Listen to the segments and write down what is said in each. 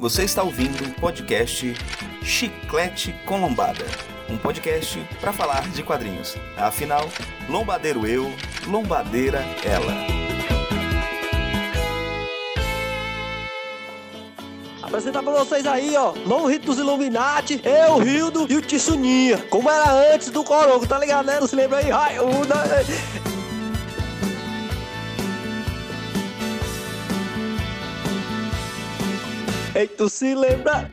Você está ouvindo o podcast Chiclete com Lombada, um podcast para falar de quadrinhos. Afinal, lombadeiro eu, lombadeira ela. Apresentar pra vocês aí, ó, novo rito dos Illuminati, eu, Rildo e o Tissuninha. Como era antes do Corongo, tá ligado, né? Não se lembra aí? Ai, o Ei, tu se lembra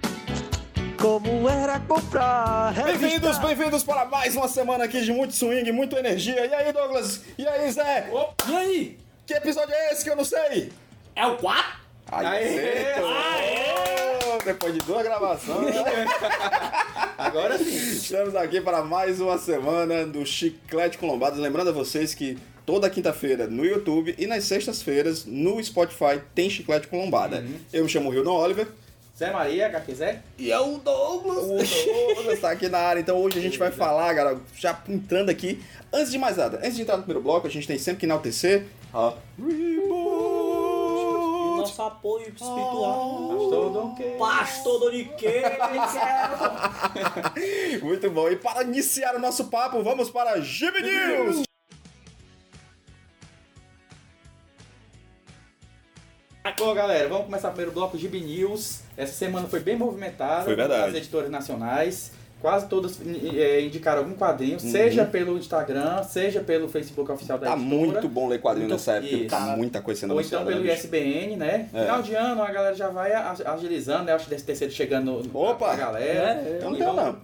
como era comprar? Bem-vindos, bem-vindos para mais uma semana aqui de muito swing, muita energia. E aí, Douglas? E aí, Zé? E aí? Que episódio é esse que eu não sei? É o 4? Aí, Aê! acertou! Depois de duas gravações, né? Agora sim. estamos aqui para mais uma semana do Chiclete com Lombadas. Lembrando a vocês que toda quinta-feira no YouTube e nas sextas-feiras no Spotify tem Chiclete com Lombada. Eu me chamo Rildon Oliver. Zé Maria, quiser. E é o Douglas. O Douglas está aqui na área, então hoje a gente vai falar, galera, já entrando aqui. Antes de mais nada, antes de entrar no primeiro bloco, a gente tem sempre que enaltecer a Reboot. Nosso apoio espiritual. Pastor Dom Que. Pastor Doniqueira. Muito bom. E para iniciar o nosso papo, vamos para Gibi News. Bom, galera, vamos começar o primeiro bloco de News. Essa semana foi bem movimentada. Foi verdade. As editoras nacionais. Quase todas eh, indicaram algum quadrinho, seja pelo Instagram, seja pelo Facebook oficial da Tá editora. muito bom ler quadrinho Muito- nessa época, porque tá isso. muita coisa sendo Ou então pelo né? ISBN, né? É. Final de ano, a galera já vai agilizando, né? Acho que desse terceiro chegando Opa! pra galera. É, Eu não E tenho, vamos- não.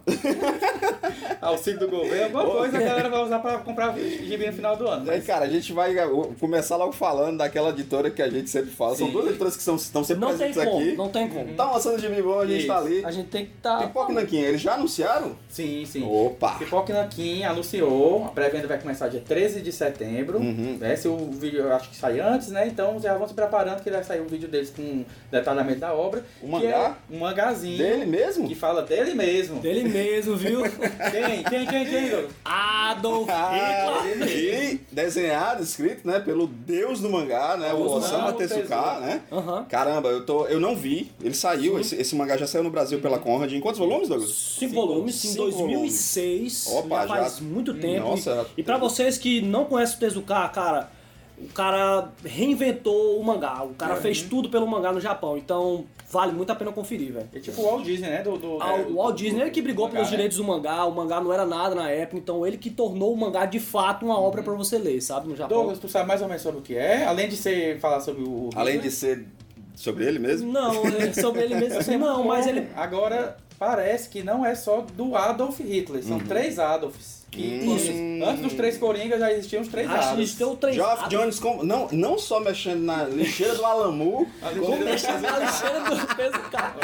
Auxílio do governo, alguma Opa. coisa a galera vai usar pra comprar gibi no final do ano. Aí, Mas cara, a gente vai uh, começar logo falando daquela editora que a gente sempre fala. São Sim. duas editoras que são, estão sempre Não tem presentes como, aqui. não tem como. Tá lançando de bom, a gente tá Isso. ali. A gente tem que tá... Pipoca e Nanquinha, eles já anunciaram? Sim, sim. Opa! Pipoca Nanquim anunciou, a pré-venda vai começar dia 13 de setembro. Uhum. Né? Se o vídeo eu acho que sai antes, né? Então já vão se preparando que vai sair um vídeo deles com detalhamento da obra. O que mangá? É um mangazinho. Dele mesmo? Que fala dele mesmo. Dele mesmo, viu? Quem? Quem, quem, quem, Douglas? Adolf Ah, Hitler. e desenhado, escrito, né, pelo deus do mangá, né, o Osamu Osamu Tezuka, né? Aham. Caramba, eu, tô, eu não vi, ele saiu, esse, esse mangá já saiu no Brasil pela Conrad. Em quantos volumes, Douglas? Cinco volumes, em Cinco 2006. Opa, já faz já- muito tempo. Nossa. E pra vocês que não conhecem o Tezuka, cara, o cara reinventou o mangá. O cara fez tudo pelo mangá no Japão. Então, vale muito a pena conferir, velho. É tipo o Walt Disney, né? Do, do, Ah, é, O Walt Disney ele que brigou mangá, pelos né? direitos do mangá, o mangá não era nada na época, então ele que tornou o mangá de fato uma obra pra você ler, sabe, no Japão. Douglas, tu sabe mais ou menos sobre o que é? Além de você falar sobre o. Além de ser sobre ele mesmo? Não, é sobre ele mesmo não, mas ele Agora, parece que não é só do Adolf Hitler, são três Adolfs. Que, Isso. Antes dos três Coringas já existiam os três acho que Adolfs. o três Geoff Jones, com- não, não só mexendo na lixeira do Alamu, como ele Deixa a lixeira do Tezuka.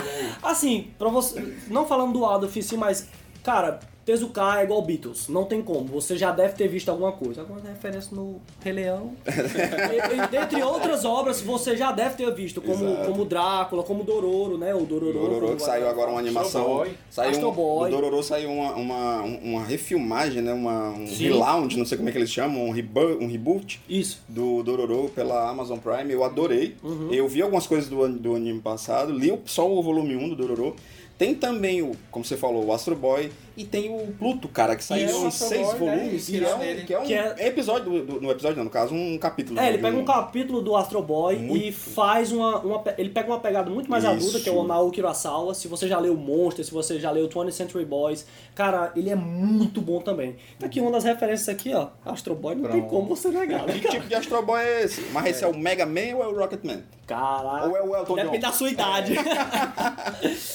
Assim, pra você. Não falando do Adolf em si, mas, cara, Tezuka é igual Beatles. Não tem como. Você já deve ter visto alguma coisa. Alguma referência no Rei Leão. e, e, dentre outras obras, você já deve ter visto, como, Exato. como Drácula, como Dororo, né? O Dororo. Dororo, que saiu agora uma animação. Astro Boy. Saiu Astro um, Boy. O Dororo saiu uma, uma, uma refilmagem, né? Uma, um Sim. relaunch, não sei como é que eles chamam, um, rebo um reboot Isso. do Dororo pela Amazon Prime. Eu adorei. Eu vi algumas coisas do, do anime passado, li o- só o volume 1 do Dororo. Tem também o, como você falou, o Astro Boy e tem o Pluto, cara, que saiu Isso, em seis Boy, né, volumes, que, é um, nele. que é um Que é- episódio, do, do- no episódio não, no caso, um capítulo. É, ele de pega um capítulo do Astro Boy e Muito. faz uma, uma. Ele pega uma pegada muito mais Isso. adulta, que é o Naoki Urasawa. Se você já leu Monster, se você já leu 20th Century Boys, cara, ele é muito bom também. Tá aqui uma das referências aqui, ó. Astro Boy não tem Pronto. como você negar, né, Que tipo de Astro Boy é esse? Mas esse é o Mega Man ou é o Rocket Man? Caralho. Ou é o Elton Depende John? da sua idade.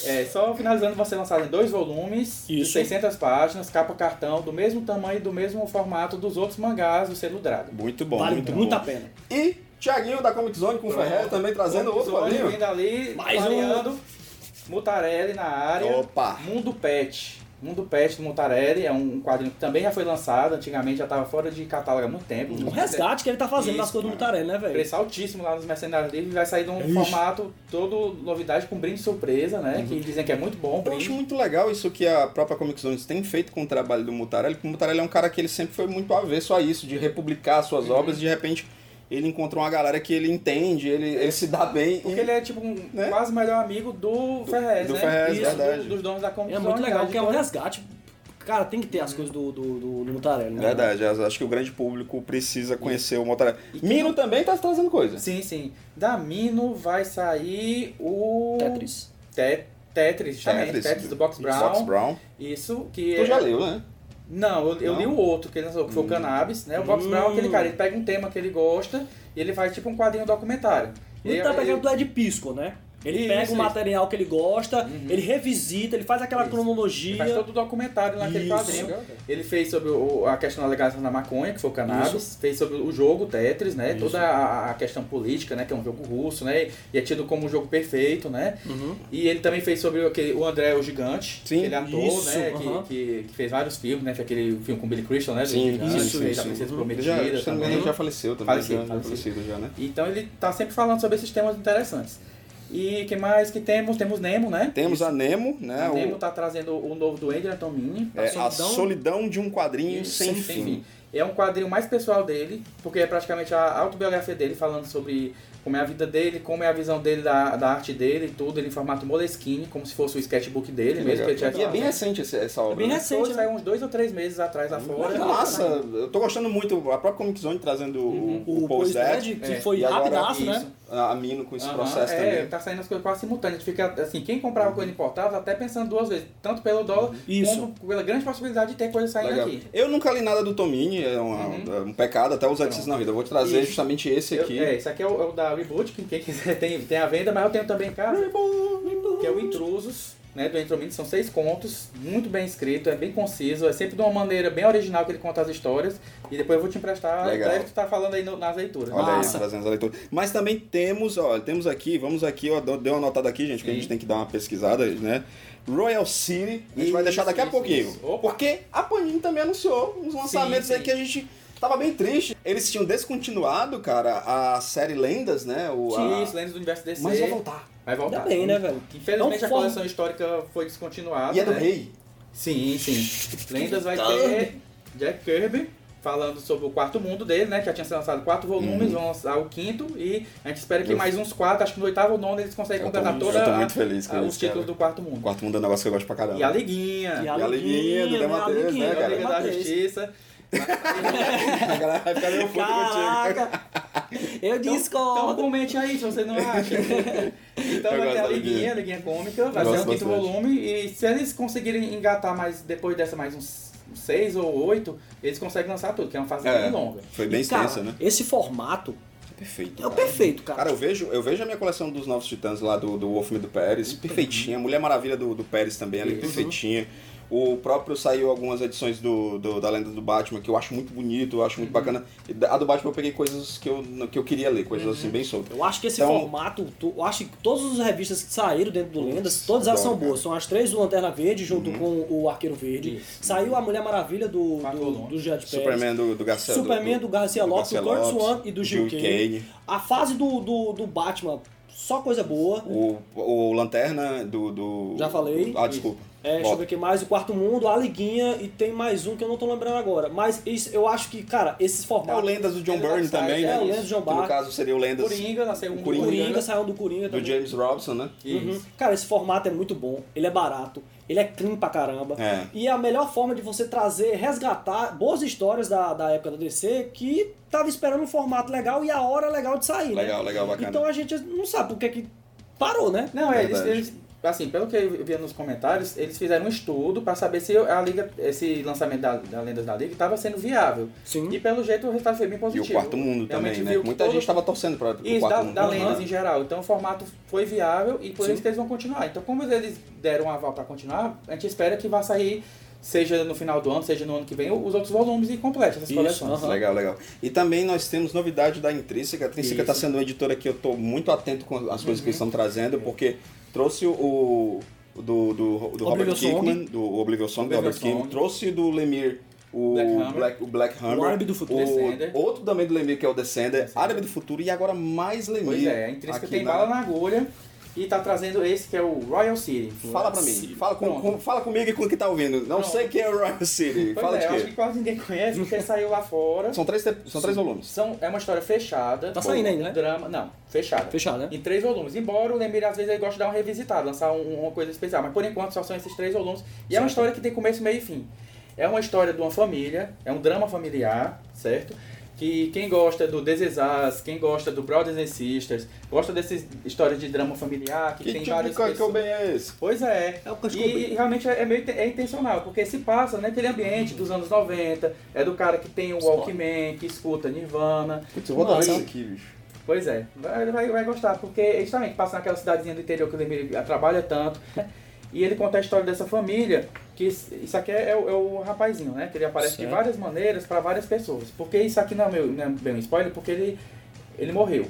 É, só finalizando, vai ser lançado em dois volumes, de Isso. 600 páginas, capa cartão, do mesmo tamanho e do mesmo formato dos outros mangás do selo Dragon. Muito bom, vale muito muito, bom. a pena. E Thiaguinho da Comic Zone com o Ferreira também trazendo outro quadrinho. Vindo ali, Mais um. Mutarelli na área. Opa! Mundo Pet. Mundo Pet do Mutarelli é um quadrinho que também já foi lançado, antigamente já estava fora de catálogo há muito tempo. Um resgate que ele tá fazendo das Isso, coisas do Mutarelli, né, velho? Preço altíssimo lá nos Mercenários Livres, vai sair de um Ixi. formato todo novidade com brinde surpresa, né? Que dizem que é muito bom Eu brinde. acho muito legal isso que a própria Comic Zone tem feito com o trabalho do Mutarelli, porque o Mutarelli é um cara que ele sempre foi muito avesso a isso, de republicar suas obras, de repente ele encontrou uma galera que ele entende, ele, ele se dá bem. Porque e- ele é tipo um Né? quase melhor amigo do, Ferrez, do né? Ferrez, Isso, verdade. do- dos donos da É Comic muito Zone, legal, porque é um resgate. Cara, tem que ter as coisas do, do, do, do Mutarelli, né? Verdade, acho que o grande público precisa conhecer o Motorhead. Mino também tá trazendo coisa. Sim, sim. Da Mino vai sair o... Tetris. Te- Tetris, justamente. Tetris, do Box Brown. Box Brown. Isso, que Tu é... já leu, né? Não, eu, eu li o outro que ele lançou, que foi o Cannabis, né? O Box Hum. Brown, aquele cara, ele pega um tema que ele gosta e ele faz tipo um quadrinho documentário. Ele tá pegando ele- do Ed Pisco, né? Ele Isso, pega o isso. material que ele gosta, Uhum. ele revisita, ele faz aquela Isso. cronologia. Ele faz todo o documentário naquele quadrinho. Ele fez sobre o- a questão da legalização da maconha, que foi o cannabis. Fez sobre o jogo Tetris, né? Toda a, a questão política, né? Que é um jogo russo, né? E é tido como um jogo perfeito, né? Uhum. E ele também fez sobre aquele, o André o Gigante, Sim. que ele é ator, Isso, né? aham. Que, que, que fez vários filmes, né? Foi aquele filme com Billy Crystal, né? Sim, Gigante, isso, fez isso. A Princesa Uhum. Ele já, também. ele já faleceu também. Falecido, já, falecido já, né? Então ele tá sempre falando sobre esses temas interessantes. E que mais que temos? Temos Nemo, né? Temos a Nemo, né? A o- Nemo tá trazendo o novo do Adrian Tomini. é, a solidão- solidão de um quadrinho Isso, sem, fim. É um quadrinho mais pessoal dele, porque é praticamente a autobiografia dele, falando sobre como é a vida dele, como é a visão dele da, da arte dele e tudo, ele em formato Moleskine, como se fosse o sketchbook dele Que mesmo. legal. Que ele tinha E é bem recente essa obra. É bem né? recente, né? saiu uns dois ou três meses atrás lá fora. Massa, eu tô gostando muito. A própria Comic Zone trazendo o, o, O Post Dead, que é. foi E agora rapidaço, né? isso. A Mino com esse Aham, processo é, também. tá saindo as coisas quase simultâneas. A gente fica assim, quem comprava coisa importada, até pensando duas vezes, tanto pelo dólar, Isso. como pela grande possibilidade de ter coisa saindo Legal. aqui. Eu nunca li nada do Tomini, é uma- Uhum. é um pecado, até os artistas na vida. Eu vou te trazer Isso. justamente esse Eu- aqui. é, esse aqui é o, é o da Reboot, que quem quiser tem, tem a venda, mas eu tenho também em casa. que é o Intrusos, né, do Entromin, são seis contos, muito bem escrito, é bem conciso, é sempre de uma maneira bem original que ele conta as histórias, e depois eu vou te emprestar, Legal. deve tu tá falando aí no- nas leituras. Olha aí, Massa. trazendo a leitura. Mas também temos, ó, temos aqui, vamos aqui, ó, deu uma anotada aqui, gente, que a gente Sim. tem que dar uma pesquisada, né? Royal City, a gente vai Isso, deixar daqui a isso, pouquinho. isso. Opa. Porque a Panini também anunciou uns lançamentos Sim, aí sim. que a gente tava bem triste. Eles tinham descontinuado, cara, a série Lendas, né? O, a- Isso, Lendas do Universo DC. Mas vai voltar. Vai voltar. Ainda bem, né, velho? Infelizmente a coleção histórica foi descontinuada. E é do né? rei. Sim, sim. Lendas vai Kirby. ter Jack Kirby falando sobre o quarto mundo dele, né? Que já tinha sido lançado quatro volumes, vão lançar o quinto e a gente espera que Eu- mais uns quatro, acho que no oitavo ou nono eles conseguem Eu completar toda eu tô a- muito feliz com a- os títulos do quarto O mundo. quarto mundo é um negócio que eu gosto pra caramba. E a Liguinha, E a Liguinha do né? Dematteus, A Liguinha, né, a cara? Liga da. Justiça. A galera vai ficar meio puto contigo. Caraca! Eu Então, discordo. então comente aí se você não acha. Então Eu vai ter a Liguinha, Liguinha. a Liguinha Cômica, vai Eu ser o quinto volume e se eles conseguirem engatar mais, depois dessa mais uns seis ou oito, eles conseguem lançar tudo, que é uma fase É. bem longa. Foi bem E, cara, extensa, né? Esse formato Perfeito. é o perfeito, cara. Cara, eu vejo, eu vejo a minha coleção dos Novos Titãs lá do, do Wolfman do Pérez, perfeitinha. Mulher Maravilha do, do Pérez também, ali, Uhum. perfeitinha. O próprio saiu algumas edições do, do- da Lenda do Batman, que eu acho muito bonito, eu acho Uhum. muito bacana. E da- A do Batman eu peguei coisas que eu, que eu queria ler, coisas Uhum. assim, bem soltas. Eu acho que esse Então- formato, tu- eu acho que todas as revistas que saíram dentro do Lendas, todas elas são boas. São as três do Lanterna Verde junto com o Arqueiro Verde. Isso. Saiu a Mulher Maravilha do, do, do Jet Pérez. Superman do, do Garcia Superman do Garcia Lopes, do Kurt Swan e do Gil Kane. Kane. A fase do, do, do Batman, só coisa boa. O, o Lanterna do, do. Já falei. Ah, desculpa. É, deixa eu ver aqui mais, o Quarto Mundo, a Liguinha e tem mais um que eu não tô lembrando agora. Mas isso, eu acho que, cara, esses É o formatos. Lendas do John Byrne da também, Side, né? é, o Lendas do John Que no Byrne. caso seria o Lendas Coringa, nasceu um Coringa, Coringa, né? saiu do Coringa do também. James Robson, né? Uhum. Cara, esse formato é muito bom, ele é barato, ele é clean pra caramba. É. E é a melhor forma de você trazer, resgatar boas histórias da, da época da DC que tava esperando um formato legal e a hora legal de sair. né? Legal, legal, bacana. Então a gente não sabe por que que parou, né? Não, é, eles, eles, assim, pelo que eu vi nos comentários, eles fizeram um estudo para saber se a liga, esse lançamento da, da Lendas da Liga estava sendo viável. Sim. E pelo jeito o resultado foi bem E positivo. o quarto mundo Realmente também, né? Muita todo- gente tava torcendo pro Isso, quarto da, mundo. da. Lendas em geral. Então o formato foi viável e por Sim. isso que eles vão continuar. Então, como eles deram um aval para continuar, a gente espera que vá sair, seja no final do ano, seja no ano que vem, os outros volumes e complete essas Isso, coleções. aham. Legal, legal. E também nós temos novidade da Intrínseca. A Intrínseca está sendo uma editora que eu estou muito atento com as coisas que eles estão Uhum. trazendo, porque trouxe o, o do, do, do Robert. Kickman, do Oblivion Song, do Robert Kickman, trouxe do Lemire o Black Hammer. Black, o Black Hammer, O Árabe do Futuro. Descender. outro também do Lemire que é o Descender, Descender. Árabe do Futuro e agora mais Lemire. Pois é, a Intrínseca tem na- bala na agulha. E tá trazendo esse que é o Royal City. Fala pra mim. Fala, com, com- fala comigo e com quem tá ouvindo. Não Pronto. sei quem é o Royal City. Pois fala é, de eu acho quê? que quase ninguém conhece, porque saiu lá fora. São três, são três volumes. São, é uma história fechada. Tá saindo ainda, né? Drama, não, fechada. Fechado, né? Em três volumes. Embora o Lemire às vezes ele gosta de dar uma revisitada, lançar um- uma coisa especial. Mas por enquanto só são esses três volumes. E é uma história que tem começo, meio e fim. É uma história de uma família, é um drama familiar, certo? Que quem gosta do Us, quem gosta do Brothers and Sisters, gosta dessas histórias de drama familiar, que, Que tem tipo de várias Kurt pessoas. Cobain é esse? Pois é. É o e, e realmente é, é meio é intencional, porque se passa naquele ambiente dos anos 90, é do cara que tem o Walkman, que escuta Nirvana. Putz, eu vou Massa. isso aqui, bicho. Pois é, vai, vai, vai gostar, porque justamente passa naquela cidadezinha do interior que o Lemire trabalha tanto. né? E ele conta a história dessa família, que isso aqui é, o, é o rapazinho, né? Que ele aparece de Certo. várias maneiras para várias pessoas. Porque isso aqui não é, meu, não é bem um spoiler, porque ele, ele morreu.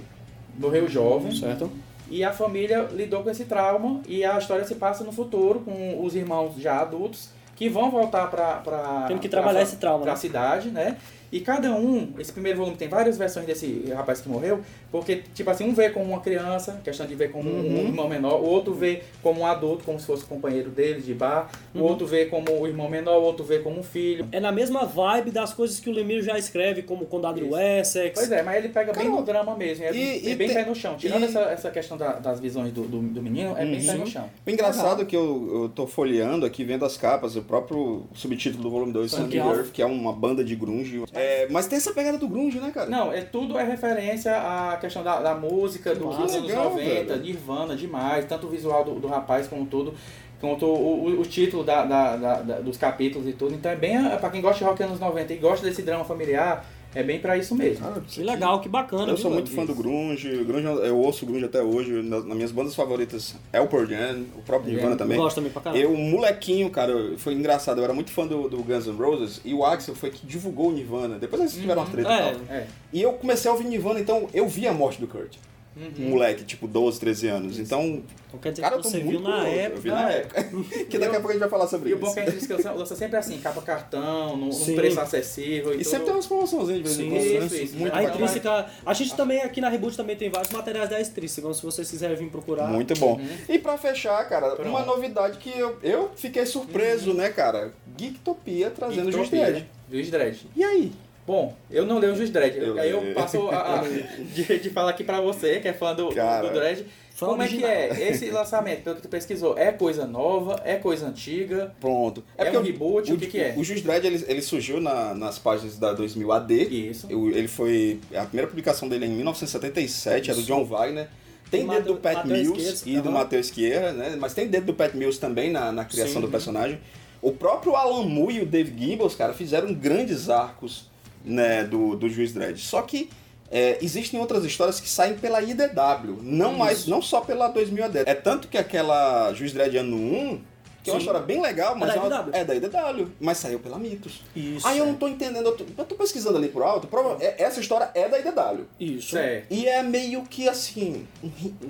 Morreu jovem. Certo? E a família lidou com esse trauma e a história se passa no futuro com os irmãos já adultos que vão voltar para para Tendo que trabalhar esse trauma, para a né? cidade, né? E cada um, esse primeiro volume tem várias versões desse rapaz que morreu, porque tipo assim, um vê como uma criança, questão de ver como Uhum. um irmão menor, o outro vê como um adulto, como se fosse companheiro dele de bar, Uhum. o outro vê como o irmão menor, o outro vê como um filho. É na mesma vibe das coisas que o Lemire já escreve, como Condado do Isso. Essex. Pois é, mas ele pega bem no drama mesmo, é, e- é e bem tem- pé no chão. Tirando e- essa, essa questão da- das visões do, do, do menino, é bem pé no chão. O engraçado é que eu, eu tô folheando aqui, vendo as capas, o próprio subtítulo do volume 2, Sonic Sandy Youth. Earth, que é uma banda de grunge. É, mas tem essa pegada do grunge, né, cara? Não, é tudo é referência à questão da, da música do- dos anos legal, 90, velho. Nirvana demais, tanto o visual do, do rapaz como tudo, quanto o, o, o título da, da- da- dos capítulos e tudo. Então é bem, é, pra quem gosta de rock anos 90 e gosta desse drama familiar, é bem pra isso mesmo. Cara, Que legal, que bacana. Eu sou muito fã do grunge, o grunge, eu ouço grunge até hoje, na- nas minhas bandas favoritas é o Pearl Jam, o próprio Nirvana Eu também. Gosto também pra caramba. Eu, molequinho, cara, foi engraçado, eu era muito fã do, do Guns N' Roses e o Axel foi que divulgou o Nirvana. Depois eles tiveram uma treta e É, tal. É. E eu comecei a ouvir Nirvana, então eu vi a morte do Kurt. Uhum. Um moleque, tipo 12, 13 anos. Então, Então quer dizer cara, eu que você muito viu na curioso. época. Eu vi na É. época. que daqui a pouco a gente vai falar sobre E o isso. bom é que a gente lança, lança sempre assim, capa cartão, num, preço acessível. E tudo. sempre tem umas promoções de vez em quando. isso, né? isso. Muito A intrínseca. A gente também aqui na Reboot também tem vários materiais da Intrínseca. Então, se vocês quiserem vir procurar. Muito bom. E pra fechar, cara, Pronto. uma novidade que eu, eu fiquei surpreso, né, cara? Geektopia trazendo o Juiz Geektopia, Dredd. Juiz Dredd. E aí? Bom, eu não leio o Juiz Dredd. Eu Aí eu passo a, a- de, de falar aqui pra você, que é fã do, Cara. do Dredd. Fã Como é original. que é? Esse lançamento, pelo que tu pesquisou, é coisa nova? É coisa antiga? Pronto. É porque um reboot? O que que é? O Juiz Dredd, ele, ele surgiu na- nas páginas da 2000 AD. Isso. Eu- ele foi... A primeira publicação dele é em 1977, é do Isso. John Wagner. Tem Do dedo do Pat Mateus Mills e do. Matheus Esquerra, né? Mas tem dedo do Pat Mills também na, na criação Sim. do personagem. O próprio Alan Moore e o Dave Gibbons, cara, fizeram grandes arcos né, do, do Juiz Dredd. Só que é, existem outras histórias que saem pela IDW, não Isso. mais, não só pela 2000 AD. É tanto que aquela Juiz Dredd ano 1, que é uma Sim. história bem legal, mas da é, IDW. é da IDW, mas saiu pela Mitos. Isso. Aí eu não tô entendendo, eu tô, eu tô pesquisando ali por alto, prova- é- essa história é da IDW. Isso. Certo. E é meio que assim,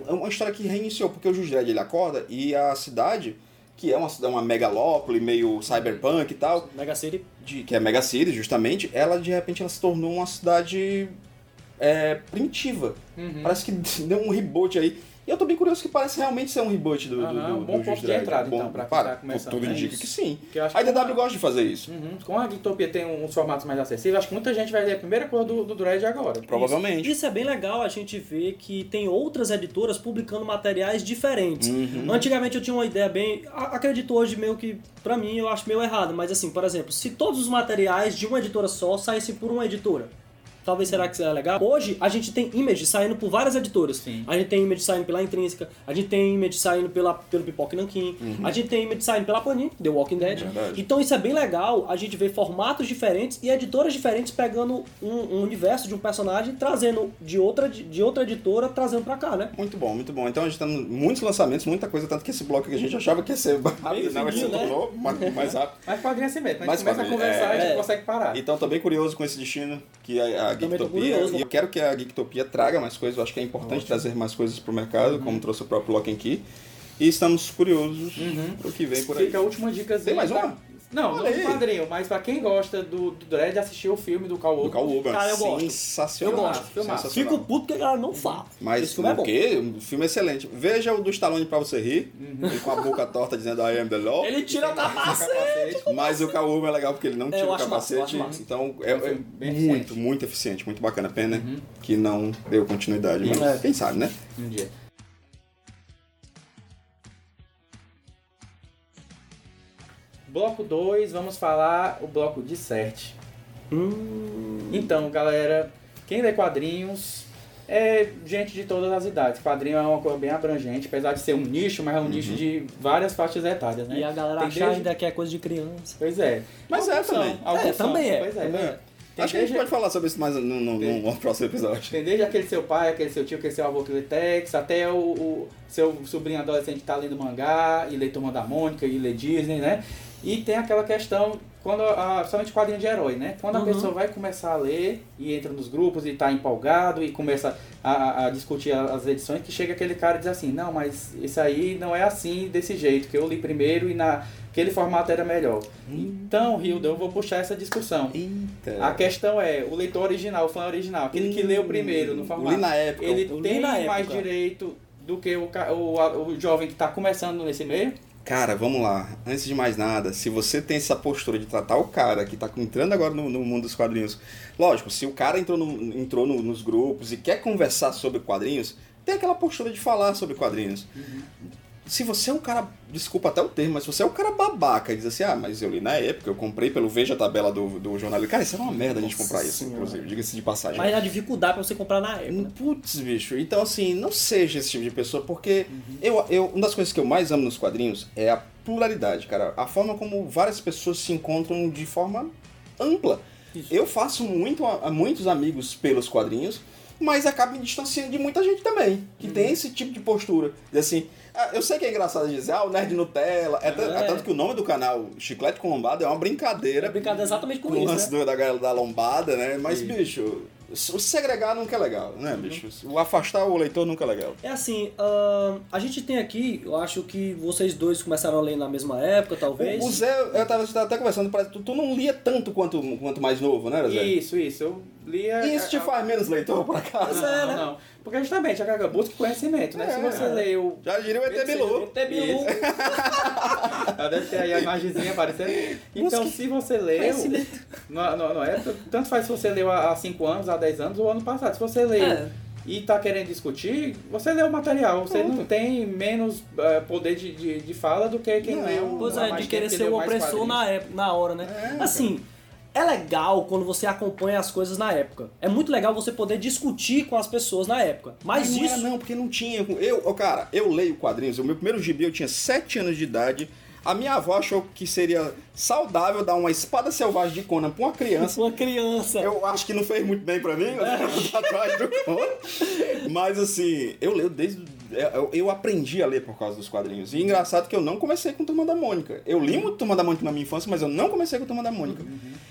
é uma história que reiniciou, porque o Juiz Dredd ele acorda e a cidade, que é uma, cidade- uma megalópole, meio cyberpunk e tal, Mega City. de, que é Mega City justamente, ela de repente ela se tornou uma cidade é, primitiva. Uhum. Parece que deu um reboot aí. E eu tô bem curioso que parece realmente ser um reboot do, do, Aham, do, um bom do ponto de entrada, Bom, então, pra para, tá começando, tudo né? indica Isso. que sim. Que eu acho A IDW uma- gosta de fazer isso. Uhum. Com a Geektopia tem uns formatos mais acessíveis, acho que muita gente vai ler a primeira coisa do, do Dredd agora. Provavelmente. Isso é bem legal a gente ver que tem outras editoras publicando materiais diferentes. Uhum. Antigamente eu tinha uma ideia bem. Acredito hoje meio que, pra mim, eu acho meio errado. Mas assim, por exemplo, se todos os materiais de uma editora só saíssem por uma editora. Talvez será que seria legal? Hoje a gente tem Image saindo por várias editoras. Sim. A gente tem Image saindo pela Intrínseca, a gente tem Image saindo pela, pelo Pipoca e Nanquim, a gente tem Image saindo pela Panini, The Walking Dead. Uhum. Verdade. Então isso é bem legal, a gente vê formatos diferentes e editoras diferentes pegando um, um universo de um personagem, trazendo de outra, de outra editora, trazendo pra cá, né? Muito bom, muito bom. Então a gente tá muitos lançamentos, muita coisa, tanto que esse bloco que a gente achava que ia ser rápido, não, mas se né? mais, rápido. Mas é assim mesmo, a Mas gente começa a conversar é. e a gente É. consegue parar. Então tô bem curioso com esse destino que a, a Geektopia. E eu quero que a Geektopia traga mais coisas. Eu acho que é importante trazer mais coisas pro mercado, como trouxe o próprio Lock and Key. E estamos curiosos pro que vem por aí. Fica a última dica. Tem mais uma? Não, Olha não aí. do quadrinho, mas pra quem gosta do, do Dredd, assistir o filme do Carl Do. Carl Urban. Cara, eu gosto. Sensacional. Eu gosto. Filmaço. Sensacional. Fico puto porque a galera não fala. Mas Esse filme é o bom. quê? O filme é excelente. Veja o do Stallone pra você rir, ele com a boca torta dizendo I am the law. Ele tira o capacete. Mas o Urban é legal porque ele não tira o acho massa, eu capacete. acho massa. Então é, É um é bem muito, eficiente. muito eficiente, muito bacana. Pena que não deu continuidade. Mas É. quem sabe, né? Um dia. Bloco 2, vamos falar o bloco de CERT. Hum, Então, galera, quem lê quadrinhos é gente de todas as idades. Quadrinho é uma coisa bem abrangente, apesar de ser um nicho, mas é um nicho de várias faixas etárias, né? E a galera Tem achar desde- ainda que é coisa de criança. Pois é. Mas é são, também. alguns É, são. também é. Pois é. Também é. Acho que a gente pode falar sobre isso mais no, no, no- no próximo episódio. Tem desde aquele seu pai, aquele seu tio, aquele seu avô que lê Tex, até o, o seu sobrinho adolescente que tá lendo mangá, e lê Turma da Mônica, e lê Disney, né? E tem aquela questão, quando a, somente quadrinho de herói, né? Quando a Uhum. pessoa vai começar a ler e entra nos grupos e tá empolgado e começa a, a- discutir as edições, que chega aquele cara e diz assim, não, mas isso aí não é assim, desse jeito, que eu li primeiro e naquele formato era melhor. Então, Hilda, eu vou puxar essa discussão. Eita. A questão é, o leitor original, o fã original, aquele que leu primeiro no formato, Li na época. ele eu tem mais época. direito do que o, o, o jovem que está começando nesse meio? Cara, vamos lá. Antes de mais nada, se você tem essa postura de tratar o cara que tá entrando agora no, no mundo dos quadrinhos, lógico, se o cara entrou, no- entrou no- nos grupos e quer conversar sobre quadrinhos, tem aquela postura de falar sobre quadrinhos. Se você é um cara, desculpa até o termo, mas se você é um cara babaca e diz assim, ah, mas eu li na época, eu comprei pelo Veja a tabela do, do jornalista. Cara, isso era uma merda a gente Nossa comprar isso, Senhora. inclusive, diga-se de passagem. Mas a dificuldade pra você comprar na época. né? Putz, bicho. Então, assim, não seja esse tipo de pessoa, porque eu, eu, uma das coisas que eu mais amo nos quadrinhos é a pluralidade, cara. A forma como várias pessoas se encontram de forma ampla. Isso. Eu faço muito, a- muitos amigos pelos quadrinhos, mas acabo me distanciando de muita gente também, que tem esse tipo de postura. Diz assim, ah, eu sei que é engraçado dizer, ah, o Nerd Nutella. É, É. é tanto que o nome do canal, Chiclete com Lombada, é uma brincadeira É brincadeira exatamente com com o isso, lance né? do- da galera da lombada, né? Mas, Sim. bicho, o segregar nunca é legal, né, bicho? O afastar o leitor nunca é legal. É assim, ahn, a gente tem aqui, eu acho que vocês dois começaram a ler na mesma época, talvez. O, o Zé, eu tava, tava até conversando, tu, tu não lia tanto quanto, quanto mais novo, né, Zé? Isso, isso. Eu li a, E isso te a- faz menos leitor, por acaso? Não, é, né? não. Porque justamente a Gaga busca conhecimento, né? É. Se você leu. Já diria o ET Bilu. ET Bilu. Deve ter aí a imagenzinha aparecendo. Então, Busque se você leu. Não, não, não é. Tanto faz se você leu há 5 anos, há 10 anos ou ano passado. Se você leu É. e tá querendo discutir, você lê o material. Você não tem menos eh, poder de, de, de fala do que quem Não, leu. Pois é, de querer ser leu o opressor na, época, na hora, né? É, assim, é legal quando você acompanha as coisas na época. É muito legal você poder discutir com as pessoas na época. Mas não isso. Era, não, porque não tinha. Eu, ô, cara, eu leio quadrinhos. O meu primeiro gibi eu tinha 7 anos de idade. A minha avó achou que seria saudável dar uma espada selvagem de Conan pra uma criança. Uma criança. Eu acho que não fez muito bem pra mim, mas atrás do Conan. Mas assim, eu leio desde. Eu, eu aprendi a ler por causa dos quadrinhos. E engraçado que eu não comecei com Turma da Mônica. Eu li muito Turma da Mônica na minha infância, mas eu não comecei com Turma da Mônica.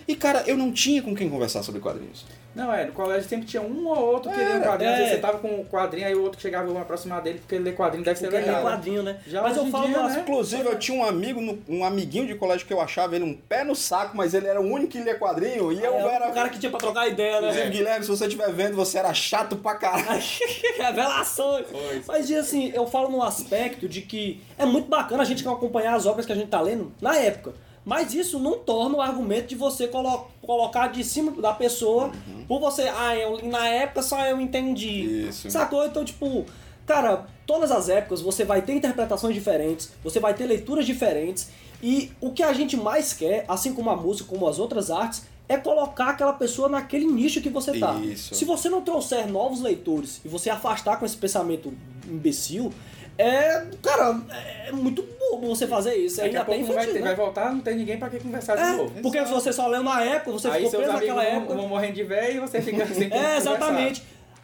E cara, eu não tinha com quem conversar sobre quadrinhos. Não, é, no colégio sempre tinha um ou outro que lia um quadrinho. Às é. vezes você tava com um quadrinho, aí o outro chegava e ia aproximar dele, porque ler quadrinho deve ser Porque é legal. quadrinho, né? Já mas eu falo dia, né? Inclusive, eu tinha um amigo, no- um amiguinho de colégio que eu achava ele um pé no saco, mas ele era o único que lia quadrinho. E eu é, era. o cara que tinha pra trocar ideia, né? Inclusive, Guilherme, se você estiver vendo, você era chato pra caralho. Revelações! Mas e assim, eu falo no aspecto de que é muito bacana a gente acompanhar as obras que a gente tá lendo na época. Mas isso não torna o argumento de você colo- colocar de cima da pessoa por você, ah, eu, na época só eu entendi. Isso. Sacou? Então, tipo, cara, todas as épocas você vai ter interpretações diferentes, você vai ter leituras diferentes. E o que a gente mais quer, assim como a música, como as outras artes, é colocar aquela pessoa naquele nicho que você tá. Isso. Se você não trouxer novos leitores e você afastar com esse pensamento imbecil, é. Cara, é muito bobo você fazer isso. Daqui Ainda a pouco vai, infantil, ter- vai né? voltar, não tem ninguém pra que conversar de É, novo. porque se você só leu na época, você Aí ficou preso naquela época. vão morrendo de velho e você fica sem É, conversar.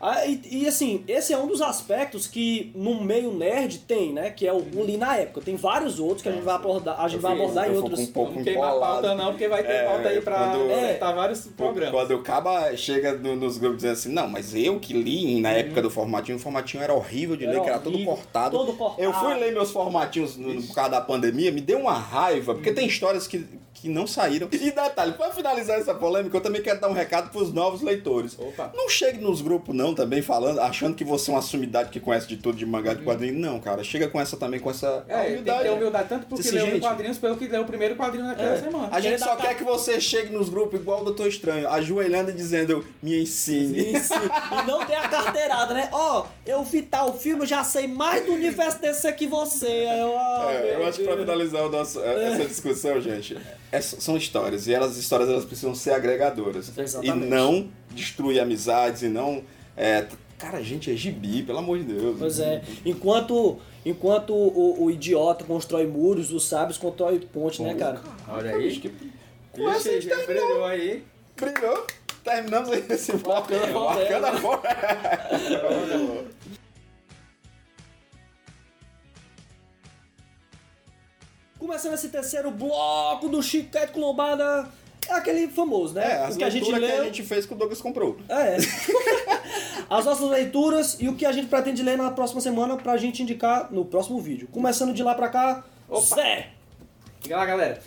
Ah, e, e, assim, esse é um dos aspectos que no meio nerd tem, né? Que é o, o Li na época. Tem vários outros que a gente vai abordar, a gente Eu vai fiz- abordar em outros. um pouco Vamos queimar a pauta não, porque vai ter É, pauta aí pra quando- acertar vários programas. Quando o Caba chega no- nos grupos dizendo assim, não, mas eu que li na época do formatinho, o formatinho era horrível de Era ler, que era todo cortado. todo cortado. Eu fui ler meus formatinhos no, por causa da pandemia, me deu uma raiva, porque tem histórias que que não saíram. E detalhe, para finalizar essa polêmica, eu também quero dar um recado para os novos leitores. Opa. Não chegue nos grupos não também falando, achando que você é uma sumidade que conhece de tudo de mangá de quadrinho. Não, cara, chega com essa também, com essa É, tem que humildade. ter humildade tanto porque Esse leu gente- quadrinhos pelo que leu o primeiro quadrinho naquela É. semana. A gente Ele só quer que você chegue nos grupos igual o Doutor Estranho, ajoelhando e dizendo, me ensine. Isso. E não tem a carteirada, né? Ó, eu vi tal filme, já sei mais do universo desse que você. Eu, ah, É, eu acho que pra Deus. finalizar o nosso- essa discussão, gente, é- são histórias. E elas, as histórias elas precisam ser agregadoras. Exatamente. E não destruir amizades, e não. é, cara, gente, é gibi, pelo amor de Deus. Pois é. Enquanto, enquanto o, o idiota constrói muros, os sábios constroem ponte, né, cara? Olha aí. Que Com esse já brilhou aí. brilhou. Terminamos aí esse bloco. Wakanda Forever. Wakanda Começando esse terceiro bloco do Chiclete com Lombada, é aquele famoso, né? É, as o que a gente leu. que a gente fez que o Douglas comprou. É. As nossas leituras e o que a gente pretende ler na próxima semana pra gente indicar no próximo vídeo. Começando de lá pra cá, Opa. Zé! Lá, galera.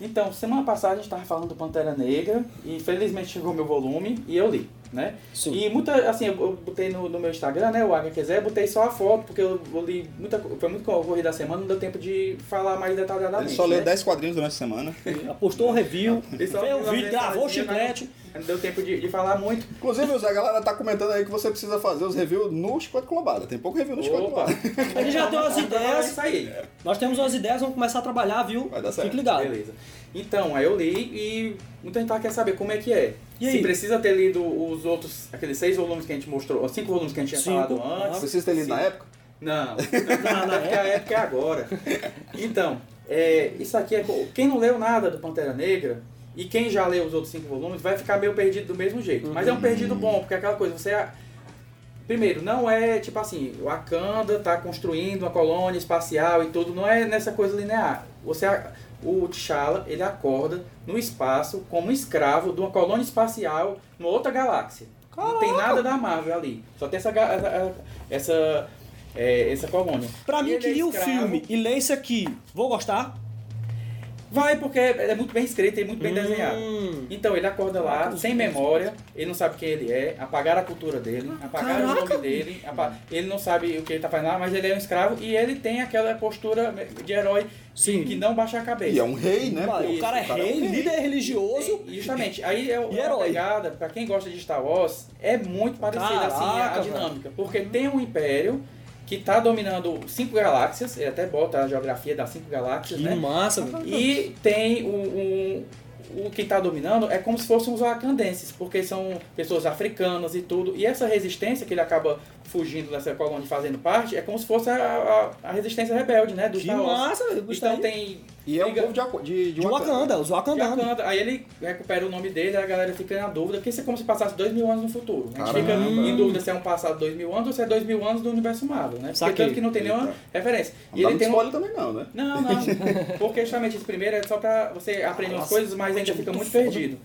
Então, semana passada a gente tava falando do Pantera Negra e felizmente chegou meu volume e eu li, né? Sim. E muita, assim, eu botei no, no meu Instagram, né, o HQZ, eu botei só a foto, porque eu, eu li muita foi muito corrida da semana, não deu tempo de falar mais detalhadamente. Ele só leu né? 10 quadrinhos durante a semana. Apostou um review, fez o vídeo, gravou o chiclete. Não deu tempo de, de falar muito. Inclusive, Zé, a galera tá comentando aí que você precisa fazer os reviews no Chicote Colobada. Tem pouco review no Chicote Opa! Colobada. A gente já tem umas Então, ideias. Nós temos umas ideias, vamos começar a trabalhar, viu? Vai dar certo. Fique ligado. Beleza. Então, aí eu li e muita gente quer saber como é que é. E aí? Se precisa ter lido os outros, aqueles seis volumes que a gente mostrou, os cinco volumes que a gente tinha Cinco. falado antes. Precisa ter lido Sim. na época? Não, Na- na porque a época é agora. Então, é, isso aqui é. co- Quem não leu nada do Pantera Negra e quem já leu os outros cinco volumes vai ficar meio perdido do mesmo jeito. Mas é um perdido bom, porque é aquela coisa, você. Primeiro, não é tipo assim, o Wakanda tá construindo uma colônia espacial e tudo, não é nessa coisa linear. Você, o T'Challa, ele acorda no espaço como escravo de uma colônia espacial numa outra galáxia. Não tem nada da Marvel ali. Só tem essa essa essa, é, essa colônia. Pra E mim, ele que é o filme e ler isso aqui, vou gostar? Vai, porque é muito bem escrito e muito bem desenhado. Hum. Então ele acorda lá, Caraca, sem memória, ele não sabe quem ele é, apagaram a cultura dele, apagaram o Caraca. nome dele, apa- ele não sabe o que ele tá fazendo lá, mas ele é um escravo e ele tem aquela postura de herói Sim. que não baixa a cabeça. E é um rei, né? Pô, pô? o cara é isso, rei, líder religioso. E, Justamente, aí é o- E a herói. pegada, pra quem gosta de Star Wars, é muito parecida assim a dinâmica. Porque tem um império que tá dominando cinco galáxias, ele até bota a geografia das cinco galáxias, Que né? massa. E tem o, o, o que está dominando é como se fossem os wakandenses, porque são pessoas africanas e tudo. E essa resistência que ele acaba fugindo dessa colônia fazendo parte é como se fosse a, a, a resistência rebelde, né? Do Que Wars. massa. Então tem. E é um liga- povo de, de, de De Wakanda, os Wakandanos. Wakanda. Aí ele recupera o nome dele, a galera fica na dúvida, porque isso é como se passasse dois mil anos no futuro. A gente Caramba. fica em dúvida se é um passado dois mil anos ou se é dois mil anos do universo Marvel, né? Porque Saquei. tanto que não tem nenhuma Eita. referência. Não E ele tem um, spoiler também não, né? não, não. Porque justamente esse primeiro é só pra você aprender umas Nossa, coisas, mas ainda fica muito muito foda. perdido.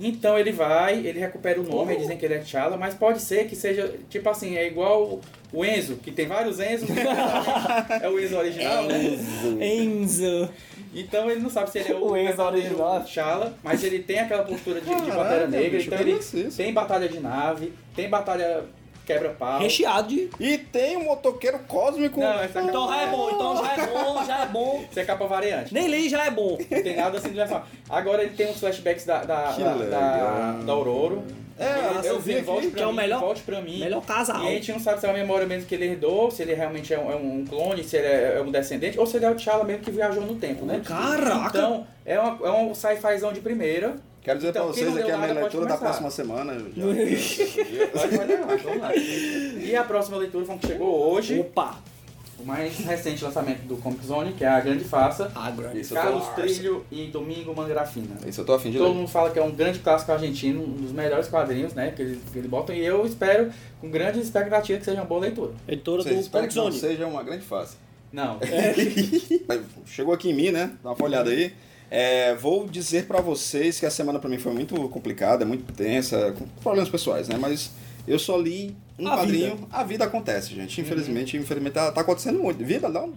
Então ele vai, ele recupera o nome, dizem que ele é T'Challa, mas pode ser que seja, tipo assim, é igual o Enzo, que tem vários Enzos, é o Enzo original, né? Enzo. Então ele não sabe se ele é o, O Enzo original. T'Challa, mas ele tem aquela postura de, de Pantera Negra, bicho, então ele tem batalha de nave, tem batalha quebra-pau. Recheado de. E tem um motoqueiro cósmico. Não, essa Então já é bom, então já é bom, já é bom. Isso é capa variante. Nem li, já é bom. Não tem nada assim de versão. Agora ele tem uns flashbacks da, da, da, da, da Aurora. É, eu eu vi vi, aqui, volte que pra é o mim, melhor- volte pra mim. Melhor casal. E a gente não sabe se é uma memória mesmo que ele herdou, se ele realmente é um, é um clone, se ele é é um descendente, ou se ele é o T'Challa mesmo que viajou no tempo, né? Caraca! Então, é, uma, é um sci-fizão de primeira. Quero dizer Então, pra quem vocês aqui a minha pode leitura da próxima semana. Pode vai lá, vamos lá. E a próxima leitura foi que chegou hoje, Opa! o mais recente lançamento do Comic Zone, que é a Grande Farsa. A grande Isso, eu tô- Carlos Trilho e Domingo Mangrafina. Isso eu tô afim de Todo ler. mundo fala que é um grande clássico argentino, um dos melhores quadrinhos, né? Que eles, que eles botam. E eu espero, com grandes expectativas, que seja uma boa leitura. Vocês do Comic que não Zone. seja uma grande face. Não. Mas Chegou aqui em mim, né? Dá uma olhada aí. É, vou dizer pra vocês que a semana pra mim foi muito complicada, muito tensa, com problemas pessoais, né? Mas eu só li um A quadrinho. A vida acontece, gente. Infelizmente, infelizmente tá, tá acontecendo muito. Vida não.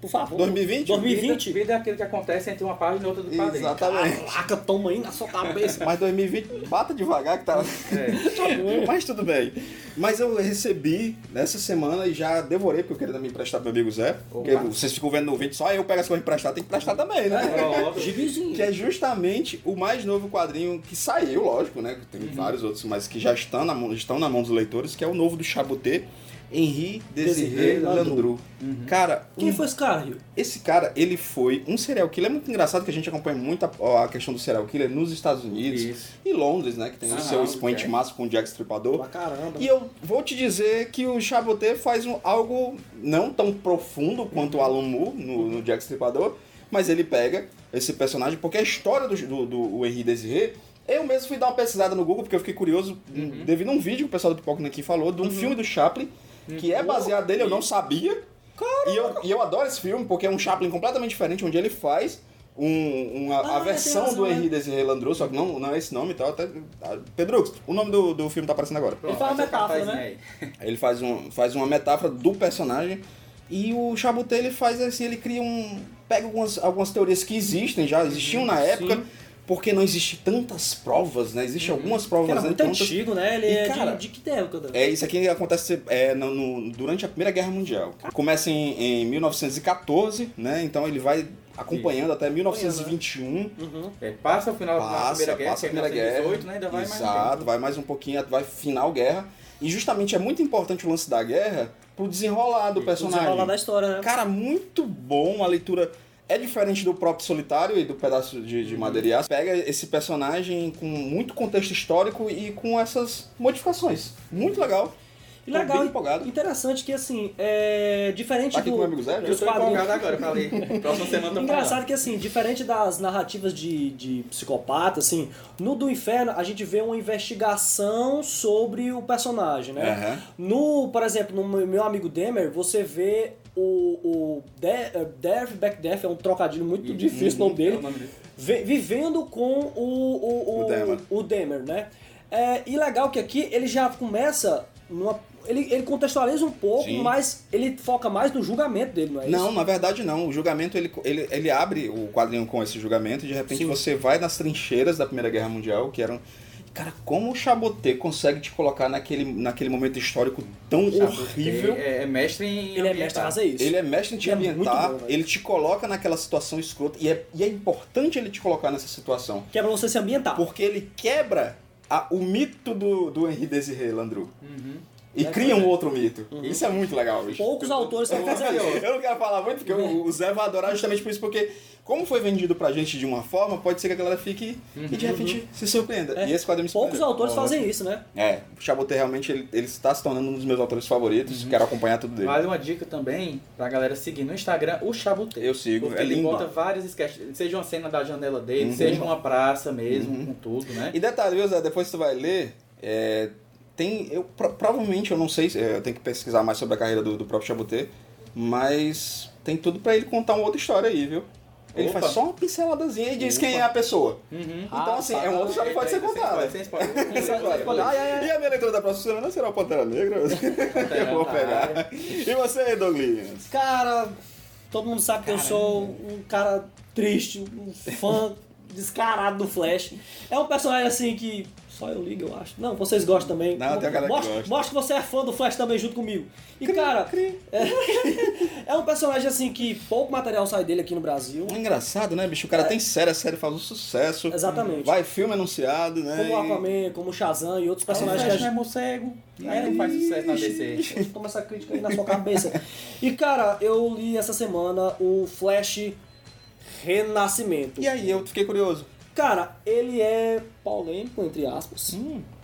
Por favor. 2020? 2020? Vida é aquilo que acontece entre uma página e outra do quadrinho. Exatamente. Caraca, toma aí na sua cabeça. Mas 2020, bata devagar que tá. É. Mas tudo bem. Mas eu recebi nessa semana e já devorei, porque eu queria me emprestar pro meu amigo Zé. Porque vocês ficam vendo no vídeo, só eu pego as coisas emprestar, tem que prestar também, né? Gibizinho. Que é justamente o mais novo quadrinho que saiu, lógico, né? Tem vários outros, mas que já estão na, mão, estão na mão dos leitores, que é o novo do Chaboté, Henri Desiré Landru. Landru. Cara, Quem um- foi esse cara, Rio? esse cara, ele foi um serial killer. É muito engraçado que a gente acompanha muito a, a questão do serial killer nos Estados Unidos Isso. e Londres, né? Que tem o Ah, seu expoente ok. máximo com o Jack Stripador. Pra caramba. E eu vou te dizer que o Chaboté faz um, algo não tão profundo quanto o Alan Moore no, no Jack Stripador, mas ele pega esse personagem, porque a história do, do, do o Henri Desiré, eu mesmo fui dar uma pesquisada no Google, porque eu fiquei curioso, devido a um vídeo que o pessoal do Pipoca aqui falou, de um filme do Chaplin, que é baseado nele, eu não sabia. E eu, e eu adoro esse filme, porque é um Chaplin completamente diferente, onde ele faz um, uma, Ah, a versão do é. Henri Desiré Landru, só que não, não é esse nome e tal. Até, Pedro, o nome do, do filme tá aparecendo agora. Ele faz uma metáfora, né? Ele faz, um, faz uma metáfora do personagem e o Chabuté ele faz assim, ele cria um. pega algumas, algumas teorias que existem já, existiam na época, Sim. Porque não existe tantas provas, né? Existem algumas provas, era né? muito tantas- antigo, né? Ele E, é cara, de, de que época? É, isso aqui acontece é, no- no- durante a Primeira Guerra Mundial. Começa em, em 1914, né? Então ele vai acompanhando até 1921. Uhum. É, passa o final da Passa, Primeira Guerra, passa a é Primeira Guerra. 1918, né? Ainda vai mais um Exato, tempo. vai mais um pouquinho, vai final guerra. E justamente é muito importante o lance da guerra pro desenrolar do O personagem. desenrolar da história, né? Cara, muito bom a leitura. É diferente do próprio Solitário e do pedaço de, de. Pega esse personagem com muito contexto histórico e com essas modificações. Muito legal. E Tô legal, bem empolgado. interessante que assim, é diferente Tá aqui do, com o amigo Zé? Eu dos quadrinhos. empolgado agora, falei. Próxima semana eu Engraçado que assim, diferente das narrativas de, de psicopata, assim, no do inferno a gente vê uma investigação sobre o personagem, né? Aham. No, por exemplo, no meu- meu amigo Demer, você vê o, o De- eh, Death Back Death, é um trocadilho muito difícil o nome É dele, o nome dele. vi- vivendo com o, o, o, O Demer. o Demer, né? É, e legal que aqui ele já começa numa. Ele, ele contextualiza um pouco, Sim. mas ele foca mais no julgamento dele, não é Não, isso? na verdade não. O julgamento, ele, ele, ele abre o quadrinho com esse julgamento e de repente Sim. você vai nas trincheiras da Primeira Guerra Mundial, que eram... Cara, como o Chaboté consegue te colocar naquele, naquele momento histórico tão horrível... É, é mestre em Ele é mestre em ambientar. fazer isso. Ele é mestre em te Ele é ambientar, bom, velho. ele te coloca naquela situação escrota, e é, e é importante ele te colocar nessa situação, Que é pra você se ambientar. porque ele quebra a- o mito do, do Henri Desiré Landru. Uhum. E cria um outro mito. Isso é muito legal, bicho. Poucos autores sabem fazer isso. Eu não quero falar muito, porque o o Zé vai adorar justamente por isso, porque como foi vendido pra gente de uma forma, pode ser que a galera fique e de repente se surpreenda. É. E esse quadrinho me Poucos surpreendeu. autores Ó, fazem isso, né? É, o Chaboté realmente ele, ele está se tornando um dos meus autores favoritos, quero acompanhar tudo dele. Vale uma dica também pra galera seguir no Instagram o Chabutê. Eu sigo, Porque é ele lindo. bota vários sketches, seja uma cena da janela dele, Uhum. seja uma praça mesmo, com tudo, né? E detalhe, viu, Zé, depois tu vai ler, é, tem, eu, pro- provavelmente, eu não sei, é, eu tenho que pesquisar mais sobre a carreira do, do próprio Chaboté, mas tem tudo pra ele contar uma outra história aí, viu? Ele Opa. faz só uma pinceladazinha e diz Opa. quem é a pessoa. Uhum. Então, assim, é uma outra história que pode ser contada. sem spoiler. E a minha leitura da próxima semana será o Pantera Negra? eu vou pegar. E você, Douglas? Cara, todo mundo sabe que eu sou um cara triste, um fã descarado do Flash. É um personagem assim que só eu ligo, eu acho. Não, vocês gostam também. Não, tem a galera que mostra, gosta. mostra que você é fã do Flash também junto comigo. E cara, é, é um personagem assim que pouco material sai dele aqui no Brasil. É engraçado, né, bicho? O cara tem série, a série faz um sucesso. Exatamente. Vai filme anunciado, né? Como o E- Aquaman, como o Shazam e outros O personagens que a Flash não é morcego, aí não faz sucesso na DC. Toma essa crítica aí na sua cabeça. E cara, eu li essa semana o Flash Renascimento. E aí, eu fiquei curioso. Cara, ele é polêmico, entre aspas,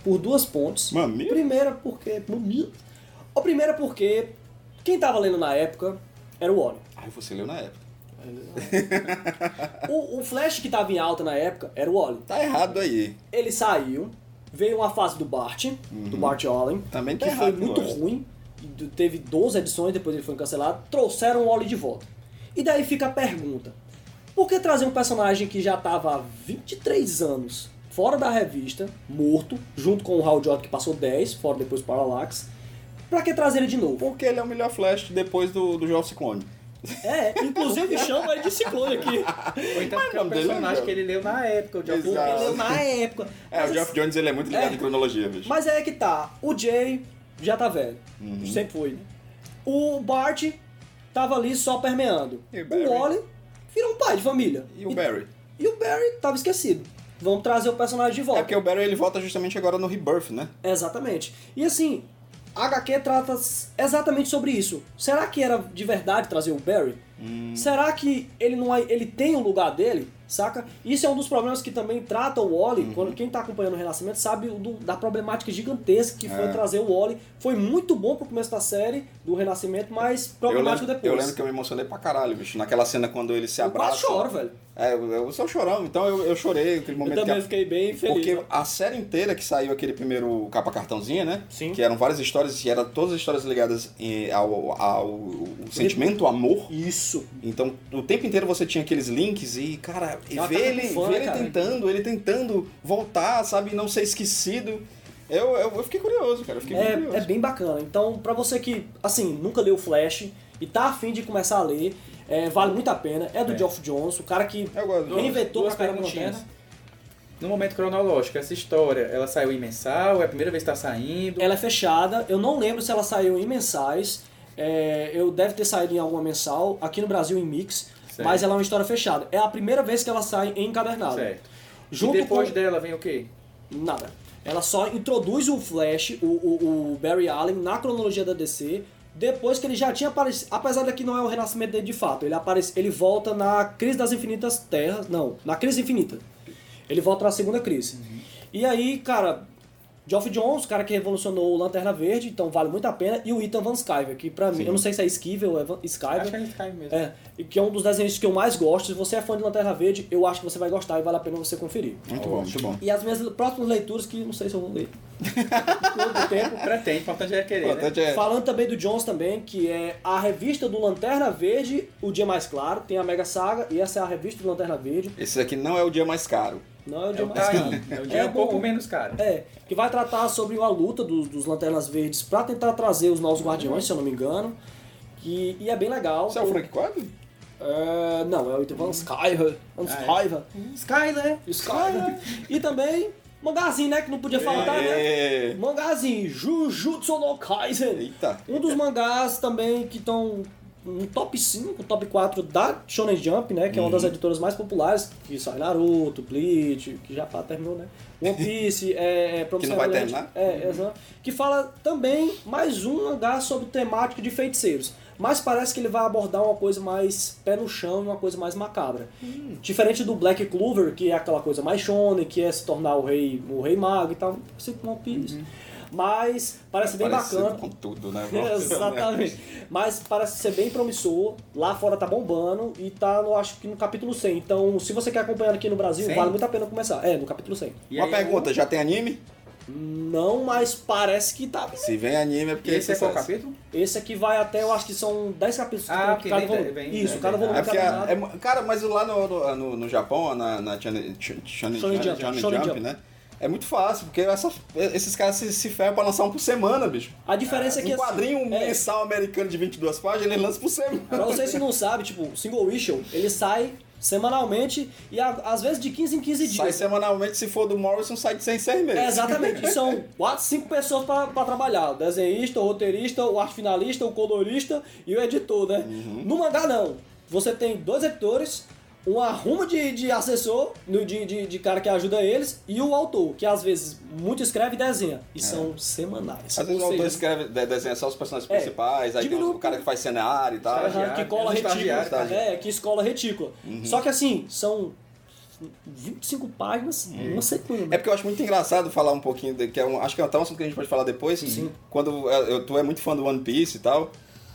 por duas pontes. Mamilo? Primeira porque. Mamilo. A primeira porque quem tava lendo na época era o Wally. Ai, você leu na época. O, o Flash que tava em alta na época era o Wally. Tá errado aí. Ele saiu, veio uma fase do Bart, do Bart Allen, Também tá que foi errado, muito eu acho. ruim. Teve 12 edições, depois ele foi cancelado. Trouxeram o Wally de volta. E daí fica a pergunta: por que trazer um personagem que já tava há 23 anos fora da revista, morto, junto com o Hal Jordan que passou 10, fora depois do Parallax? Pra que trazer ele de novo? Porque ele é o melhor Flash depois do, do Joel Ciclone. É, inclusive chama ele de ciclone aqui. Ou então porque é é personagem Joe. que ele leu na época, o Geoff. Ele Jones. leu na época. É, o Geoff Jones ele é muito ligado É. em cronologia, bicho. Mas é que tá, o Jay já tá velho. Uhum. Sempre foi. né? O Bart tava ali só permeando. E o Barry? o Wally virou um pai de família. E o Barry? E o Barry tava esquecido. Vamos trazer o personagem de É volta. porque o Barry ele volta justamente agora no Rebirth, né? Exatamente. E assim, a HQ trata exatamente sobre isso. Será que era de verdade trazer o Barry? Hum. Será que ele não é- ele tem o lugar dele? Saca? Isso é um dos problemas que também trata o Wally. Uhum. Quando quem tá acompanhando o Renascimento sabe do- da problemática gigantesca que foi É. trazer o Wally. Foi muito bom pro começo da série do Renascimento, mas Eu problemático lembro, depois. eu lembro que eu me emocionei pra caralho, bicho. Naquela cena quando eles se Eu abraçam. quase choro, velho. É, eu, eu sou chorão, então eu, eu chorei aquele Eu momento também que fiquei bem feliz. Porque a série inteira que saiu aquele primeiro capa cartãozinha, né? Sim. Que eram várias histórias, e eram todas as histórias ligadas ao, ao, ao sentimento, ao amor. Isso. Então, o tempo inteiro você tinha aqueles links e, cara, e Ela ver tá ele, fã, ver ele cara. tentando, ele tentando voltar, sabe, não ser esquecido. Eu, eu, eu fiquei curioso, cara, eu fiquei É, curioso. é bem bacana. Então, pra você que, assim, nunca leu o Flash e tá afim de começar a ler, é, vale muito a pena. É do É. Geoff Jones, o cara que reinventou pra caramba. Lanterna. No momento cronológico, essa história, ela saiu em mensal? É a primeira vez que tá saindo? Ela é fechada, eu não lembro se ela saiu em mensais. é, eu deve ter saído em alguma mensal, aqui no Brasil em mix, Certo. mas ela é uma história fechada. É a primeira vez que ela sai em encadernado. Certo. Junto e depois com- dela vem o quê? Nada. Ela só introduz o Flash, o, o, o Barry Allen, na cronologia da DC, depois que ele já tinha aparecido. Apesar de que não é o renascimento dele de fato, ele, aparece, ele volta na Crise das Infinitas Terras. Não, na Crise Infinita. Ele volta na segunda crise. E aí, cara, Geoff Jones, o cara que revolucionou o Lanterna Verde, então vale muito a pena. E o Ethan Van Sciver, que pra mim, eu não sei se é Esquivel ou é Van- Sciver. Acho que gente cai mesmo. É, e que é um dos desenhos que eu mais gosto. Se você é fã de Lanterna Verde, eu acho que você vai gostar e vale a pena você conferir. Muito bom, muito bom. E as minhas próximas leituras, que não sei se eu vou ler. Todo tempo. Pretende, importante é querer, né? É- Falando também do Jones também, que é a revista do Lanterna Verde, O Dia Mais Claro, tem a Mega Saga, e essa é a revista do Lanterna Verde. Esse aqui não é o dia mais caro. Não é o É Dia o Mais Caro. É o dia um pouco menos caro. É, que vai tratar sobre a luta dos, dos Lanternas Verdes pra tentar trazer os novos Guardiões, se eu não me engano. Que, e é bem legal. Você é o Frank Quadro? É, não, é o Ethan Van Sciver. Van Sciver. Skyler! Skyler. E também, mangazinho, né? Que não podia faltar, né? É. Mangazinho, Jujutsu no Kaisen. Eita. Um dos mangás também que estão no top 5, top 4 da Shonen Jump, né? Que é uma Uhum. das editoras mais populares, que sai Naruto, Bleach, que já terminou, né? One Piece, é, é Promising vai Neverland, terminar? É, exato. Que fala também mais um mangá sobre temática de feiticeiros. Mas parece que ele vai abordar uma coisa mais pé no chão e uma coisa mais macabra. Hum. Diferente do Black Clover, que é aquela coisa mais shonen, que é se tornar o rei, o rei mago e tal, assim One Piece. Mas parece bem Parecido bacana. com tudo, né? Exatamente. Mas parece ser bem promissor. Lá fora tá bombando e tá, no, acho que no capítulo 100. Então, se você quer acompanhar aqui no Brasil, 100? vale muito a pena começar. É, no capítulo 100. E Uma aí, pergunta, já tem anime? Não, mas parece que tá. Se vem anime é porque E esse é qual capítulo? Esse aqui vai até, eu acho que são 10 capítulos. que Ah, porque cada vem- vem- Isso, vem- cada volume É porque, é, é- cara, mas lá no, no, no, Japão, na, na Shonen Jump. né? É muito fácil, porque essa- esses caras se, se ferram pra lançar um por semana, bicho. A diferença é que Um quadrinho assim, é, mensal americano de 22 páginas, ele lança por semana. Pra vocês que não sabem, tipo, single issue, ele sai semanalmente e às vezes de 15 em 15 dias. Sai semanalmente, se for do Morrison, sai de 100 seis meses. É, exatamente. E são quatro, cinco pessoas pra pra trabalhar. O desenhista, o roteirista, o arte finalista, o colorista e o editor, né? Uhum. No mangá, não. Você tem dois editores, um arrumo de, de assessor, de, de, de cara que ajuda eles, e o autor, que às vezes muito escreve e desenha. E são semanais. É. Às vezes o autor escreve, de- desenha só os personagens É, principais, aí tem diminui- o cara que faz cenário e tal. Aham, que cola é retícula. É, que escola retícula. Uhum. Só que assim, são 25 páginas, uma semana. É porque eu acho muito engraçado falar um pouquinho, de, que é um, acho que é até um assunto que a gente pode falar depois. Quando eu, eu- tu é muito fã do One Piece e tal,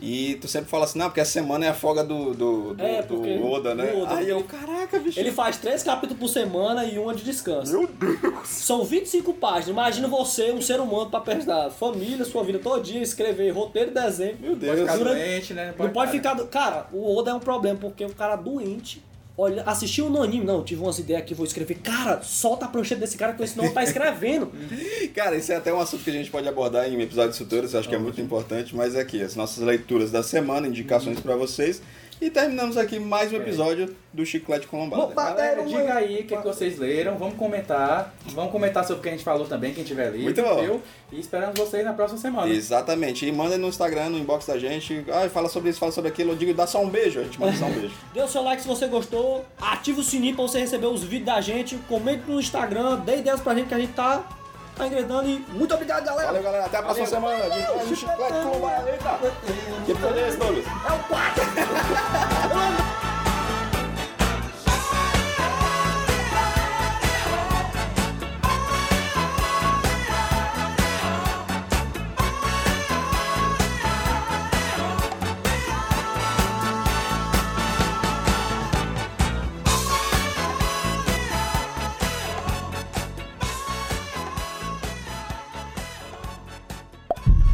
e tu sempre fala assim, não, porque a semana é a folga do, do, do, É, do Oda, né? Oda. Aí eu, caraca, bicho. Ele faz três capítulos por semana e uma de descanso. Meu Deus! São 25 páginas. Imagina você, um ser humano, pra prestar família, sua vida todinha, escrever roteiro e desenho. Meu Pode Deus. ficar Durante- doente, né? Não pode ficar. do- Cara, o Oda é um problema, porque o cara doente. Olha, assistiu no anime, não, tive umas ideias aqui, vou escrever. Cara, solta a prancheta desse cara, porque senão não tá escrevendo. Cara, isso é até um assunto que a gente pode abordar em episódios futuros, acho que é muito importante, mas é aqui, as nossas leituras da semana, indicações pra vocês. E terminamos aqui mais um episódio do Chiclete com Lombada. Galera, diga aí o que, que vocês leram, vamos comentar. Vamos comentar sobre o que a gente falou também, quem tiver lido. Muito bom. Viu? E esperando vocês na próxima semana. Exatamente. E manda no Instagram, no inbox da gente. Ah, fala sobre isso, fala sobre aquilo. Eu digo, dá só um beijo. A gente manda só um beijo. Dê o seu like se você gostou, ativa o sininho pra você receber os vídeos da gente, comente no Instagram, dê ideias pra gente que a gente tá, tá engrenando e muito obrigado, galera! Valeu, galera. Até a próxima semana. A gente Chiclete com Lombada. Eita! Que esse, Douglas? É o 4!